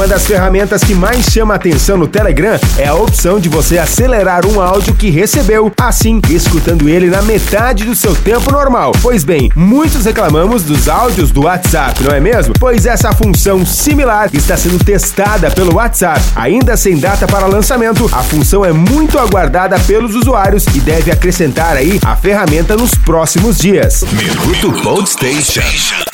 Uma das ferramentas que mais chama atenção no Telegram é a opção de você acelerar um áudio que recebeu, assim escutando ele na metade do seu tempo normal. Pois bem, muitos reclamamos dos áudios do WhatsApp, não é mesmo? Pois essa função similar está sendo testada pelo WhatsApp. Ainda sem data para lançamento, a função é muito aguardada pelos usuários e deve acrescentar aí a ferramenta nos próximos dias. Minuto Station.